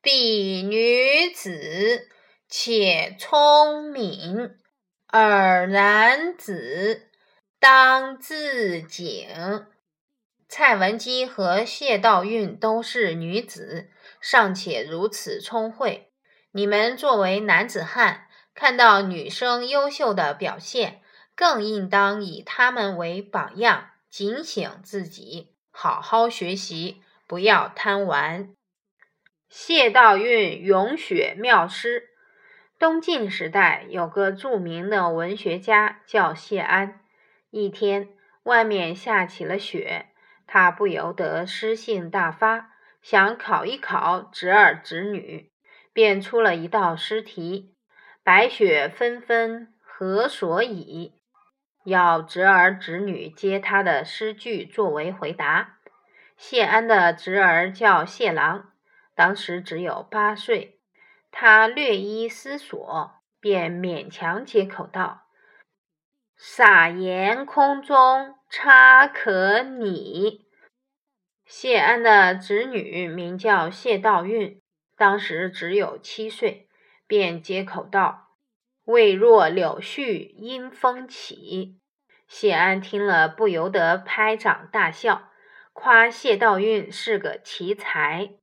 彼女子，且聪明；尔男子，当自警。蔡文姬和谢道韫都是女子，尚且如此聪慧。你们作为男子汉，看到女生优秀的表现，更应当以她们为榜样，警醒自己，好好学习，不要贪玩。谢道韫咏雪妙诗。东晋时代有个著名的文学家叫谢安。一天，外面下起了雪，他不由得诗兴大发，想考一考侄儿侄女，便出了一道诗题：“白雪纷纷何所以？”要侄儿侄女接他的诗句作为回答。谢安的侄儿叫谢郎。当时只有八岁，他略一思索，便勉强接口道：“撒盐空中差可拟。”谢安的侄女名叫谢道韫，当时只有七岁，便接口道：“未若柳絮因风起。”谢安听了，不由得拍掌大笑，夸谢道韫是个奇才。